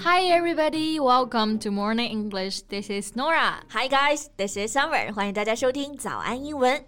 Hi everybody, welcome to Morning English. This is Nora. Hi guys, this is Summer. 欢迎大家收听早安英文。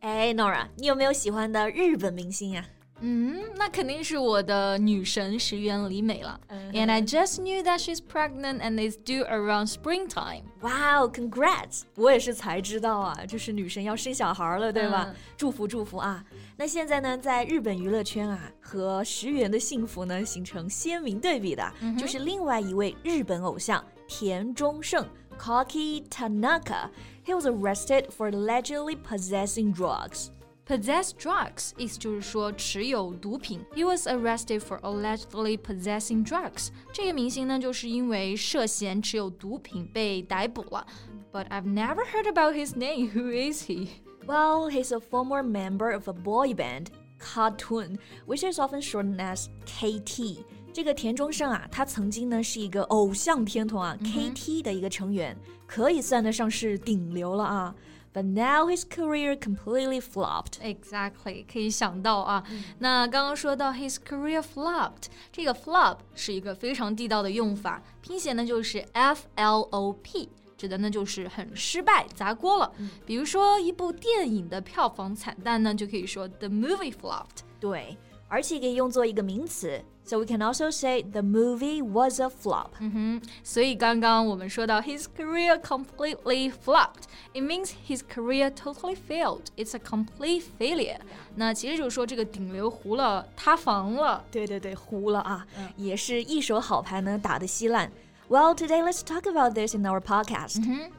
哎，Nora，你有没有喜欢的日本明星呀？嗯，那肯定是我的女神石原里美了。And I just knew that she's pregnant and is due around springtime. Wow, congrats！我也是才知道啊，就是女神要生小孩了，对吧？祝福祝福啊！那现在呢，在日本娱乐圈啊，和石原的幸福呢形成鲜明对比的，就是另外一位日本偶像田中胜 （Koki Tanaka）。He was arrested for allegedly possessing drugs. Possess drugs 意思就是说持有毒品。He was arrested for allegedly possessing drugs。这个明星呢，就是因为涉嫌持有毒品被逮捕了。But I've never heard about his name. Who is he? Well, he's a former member of a boy band, KAT-TUN, which is often shortened as KT. 这个田中圣啊，他曾经呢是一个偶像天团啊、mm hmm. 的一个成员，可以算得上是顶流了啊。But now his career completely flopped. Exactly，可以想到啊。嗯、那刚刚说到 his career flopped，这个 flop 是一个非常地道的用法，拼写呢就是 F L O P。指的呢就是很失败、砸锅了。嗯、比如说一部电影的票房惨淡呢，就可以说 the movie flopped。对，而且可以用作一个名词。So we can also say the movie was a flop. 嗯哼，所以刚刚我们说到 his career completely flopped. It means his career totally failed. It's a complete failure. 那其实就是说这个顶流糊了，塌房了。对对对，糊了啊，嗯、也是一手好牌呢打得稀烂。Well, today let's talk about this in our podcast. 嗯哼。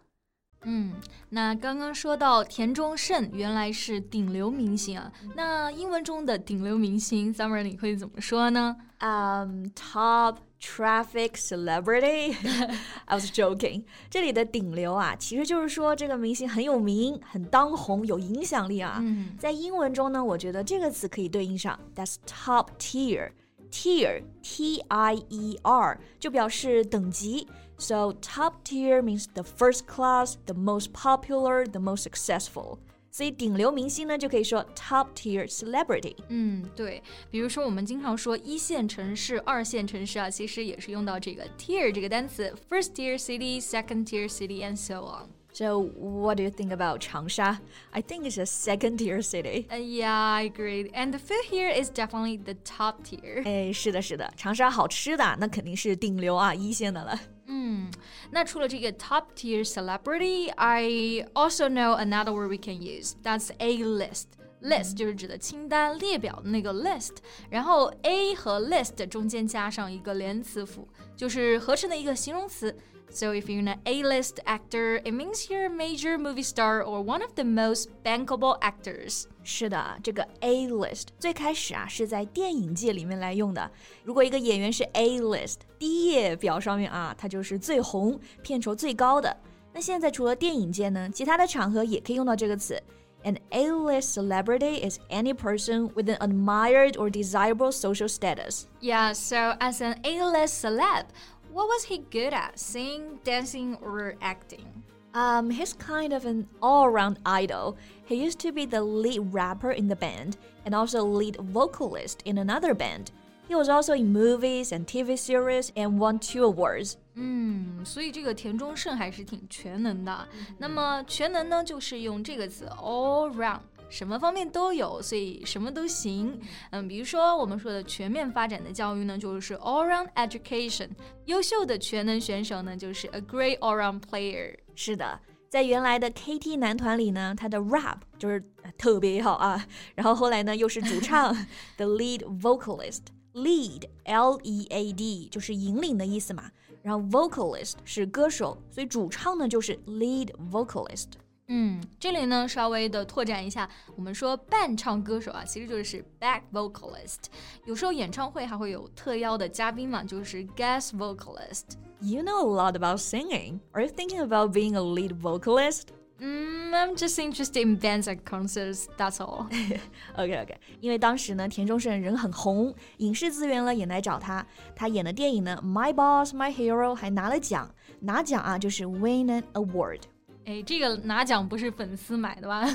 嗯，那刚刚说到田中胜原来是顶流明星啊，那英文中的顶流明星，Summer 你会怎么说呢？Um, top traffic celebrity. I was joking. 这里的顶流啊，其实就是说这个明星很有名、很当红、有影响力啊。嗯、在英文中呢，我觉得这个词可以对应上，That's top tier. Tier, T-I-E-R，就表示等级。So top tier means the first class, the most popular, the most successful. 所以顶流明星呢，就可以说 top tier celebrity。嗯，对，比如说我们经常说一线城市、二线城市啊，其实也是用到这个 tier 这个单词，first tier city, second tier city, and so on。 So, what do you think about Changsha? I think it's a second tier city. Uh, yeah, I agree. And the food here is definitely the top tier. 哎，是的，是的，长沙好吃的那肯定是顶流啊，一线的了。嗯，那除了这个 top tier celebrity, I also know another word we can use. That's a list. List 就是指的清单、列表的那个 list，然后 a 和 list 中间加上一个连词符，就是合成的一个形容词。 so if you're an A-list actor, it means you're a major movie star or one of the most bankable actors. 是的，这个 A-list 最开始啊是在电影界里面来用的。如果一个演员是 A-list，第一页表上面啊，他就是最红、片酬最高的。那现在除了电影界呢，其他的场合也可以用到这个词。An A-list celebrity is any person with an admired or desirable social status. Yeah, so as an A-list celeb, what was he good at? Singing, dancing, or acting? Um, he's kind of an all-around idol. He used to be the lead rapper in the band and also lead vocalist in another band. He was also in movies and TV series and won two awards. 嗯，所以这个田中圣还是挺全能的。那么全能呢，就是用这个词 all round。什么方面都有，所以什么都行。嗯，比如说我们说的全面发展的教育呢，就是 all-round education。优秀的全能选手呢，就是 a great all-round player。是的，在原来的 KT 男团里呢，他的 rap 就是特别好啊。然后后来呢，又是主唱 the lead vocalist。lead L E A D 就是引领的意思嘛。然后 vocalist 是歌手，所以主唱呢就是 lead vocalist。嗯，这里呢稍微的拓展一下，我们说伴唱歌手啊，其实就是 back vocalist。有时候演唱会还会有特邀的嘉宾嘛，就是 guest vocalist。You know a lot about singing. Are you thinking about being a lead vocalist? Mm, I'm just interested in bands and concerts. That's all. OK OK，因为当时呢，田中胜人很红，影视资源呢也来找他。他演的电影呢，《My Boss My Hero》还拿了奖，拿奖啊就是 win an award。 哎，这个拿奖不是粉丝买的吧？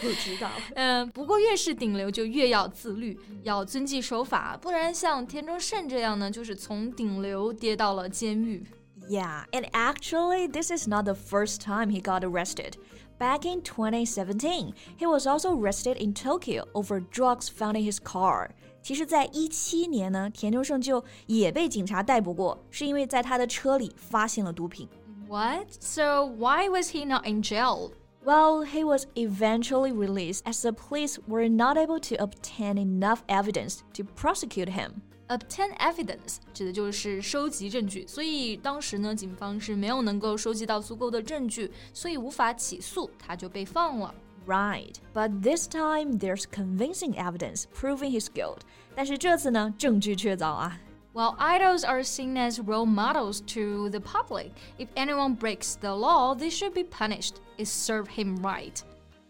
不知道。嗯，不过越是顶流就越要自律，要遵纪守法，不然像田中胜这样呢，就是从顶流跌到了监狱。Yeah, and actually, this is not the first time he got arrested. Back in 2017, he was also arrested in Tokyo over drugs found in his car. 其实，在一七年呢，田中胜就也被警察逮捕过，是因为在他的车里发现了毒品。What? So why was he not in jail? Well, he was eventually released as the police were not able to obtain enough evidence to prosecute him. Obtain evidence 指的就是收集证据，所以当时呢，警方是没有能够收集到足够的证据，所以无法起诉，他就被放了。Right, but this time there's convincing evidence proving his guilt. 但是这次呢，证据确凿啊。 Well, idols are seen as role models to the public. If anyone breaks the law, they should be punished. It served him right.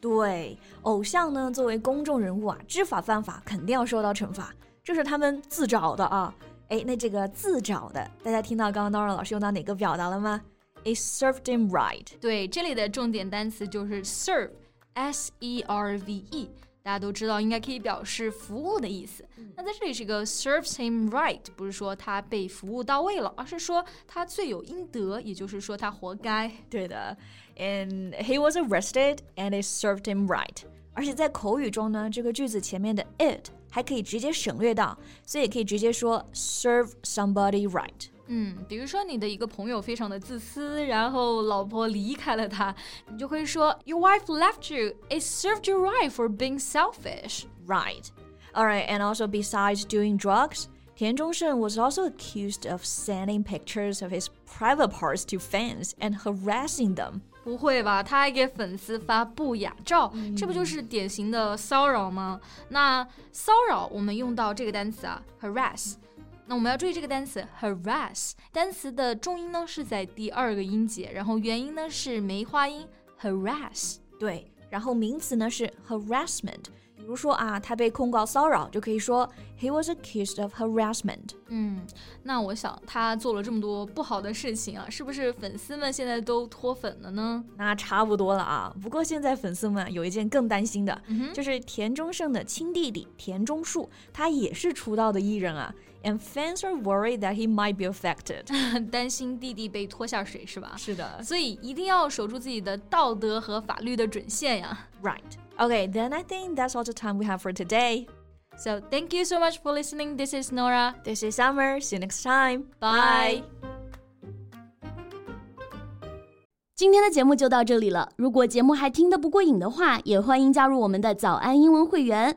对，偶像呢，作为公众人物啊，知法犯法，肯定要受到惩罚。这是他们自找的啊！哎，那这个自找的，大家听到刚刚 Nora 老师用到哪个表达了吗？It served him right。对，这里的重点单词就是 serve，s e r v e。 大家都知道，应该可以表示服务的意思。那在这里是一个 serves him right，不是说他被服务到位了，而是说他罪有应得，也就是说他活该。对的，and he was arrested and it served him right。而且在口语中呢，这个句子前面的 it。还可以直接省略到，所以可以直接说 serve somebody right。 嗯，比如说你的一个朋友非常的自私，然后老婆离开了他，你就会说 Your wife left you. It served you right for being selfish. Right. All right. And also besides doing drugs. 田中胜 was also accused of sending pictures of his private parts to fans and harassing them. 不会吧？他还给粉丝发不雅照，这不就是典型的骚扰吗？那骚扰我们用到这个单词啊，harass。那我们要注意这个单词 harass，单词的重音呢是在第二个音节，然后元音呢是梅花音 harass。对，然后名词呢是 harassment。比如说啊，他被控告骚扰，就可以说 he was accused of harassment。嗯，那我想他做了这么多不好的事情啊，是不是粉丝们现在都脱粉了呢？那差不多了啊。不过现在粉丝们有一件更担心的，就是田中胜的亲弟弟田中树，他也是出道的艺人啊。and fans are worried that he might be affected. 担心弟弟被拖下水是吧？是的，所以一定要守住自己的道德和法律的准线呀。Right. Okay, then I think that's all the time we have for today. So thank you so much for listening. This is Norah. This is Summer. See you next time. Bye. 今天的节目就到这里了。如果节目还听得不过瘾的话，也欢迎加入我们的早安英文会员。